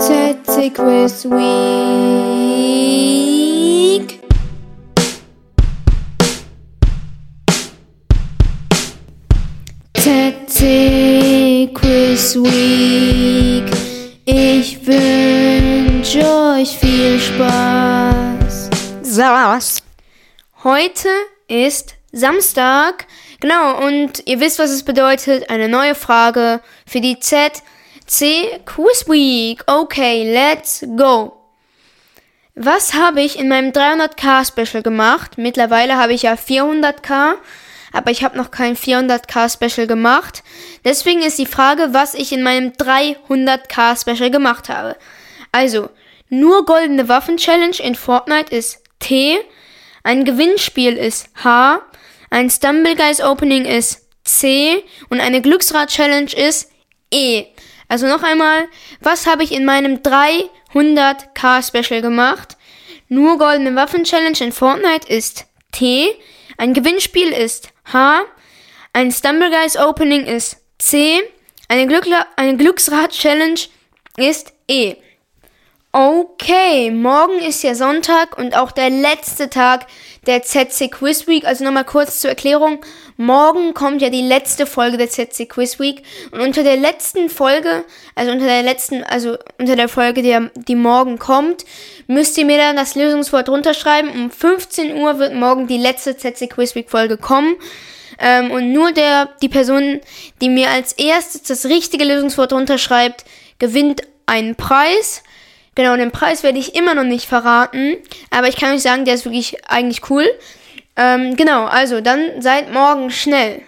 ZC Quiz Week. ZC Quiz Week. Ich wünsche euch viel Spaß. Saß. Heute ist Samstag. Genau, und ihr wisst, was es bedeutet. Eine neue Frage für die ZC Quiz Week. Okay, let's go. Was habe ich in meinem 300k Special gemacht? Mittlerweile habe ich ja 400k, aber ich habe noch kein 400k Special gemacht. Deswegen ist die Frage, was ich in meinem 300k Special gemacht habe. Also, nur goldene Waffen Challenge in Fortnite ist T, ein Gewinnspiel ist H, ein Stumble Guys Opening ist C und eine Glücksrad Challenge ist E. Also noch einmal, was habe ich in meinem 300k Special gemacht? Nur goldene Waffen Challenge in Fortnite ist T, ein Gewinnspiel ist H, ein Stumble Guys Opening ist C, eine, Glückla eine Glücksrad Challenge ist E. Okay, morgen ist ja Sonntag und auch der letzte Tag der ZC Quiz Week. Also nochmal kurz zur Erklärung. Morgen kommt ja die letzte Folge der ZC Quiz Week. Und unter der letzten Folge, also unter der letzten, also unter der Folge, die, die morgen kommt, müsst ihr mir dann das Lösungswort runterschreiben. Um 15 Uhr wird morgen die letzte ZC Quiz Week Folge kommen. Ähm, und nur der, die Person, die mir als erstes das richtige Lösungswort runterschreibt, gewinnt einen Preis. Genau, den Preis werde ich immer noch nicht verraten, aber ich kann euch sagen, der ist wirklich eigentlich cool. Ähm, genau, also dann seid morgen schnell.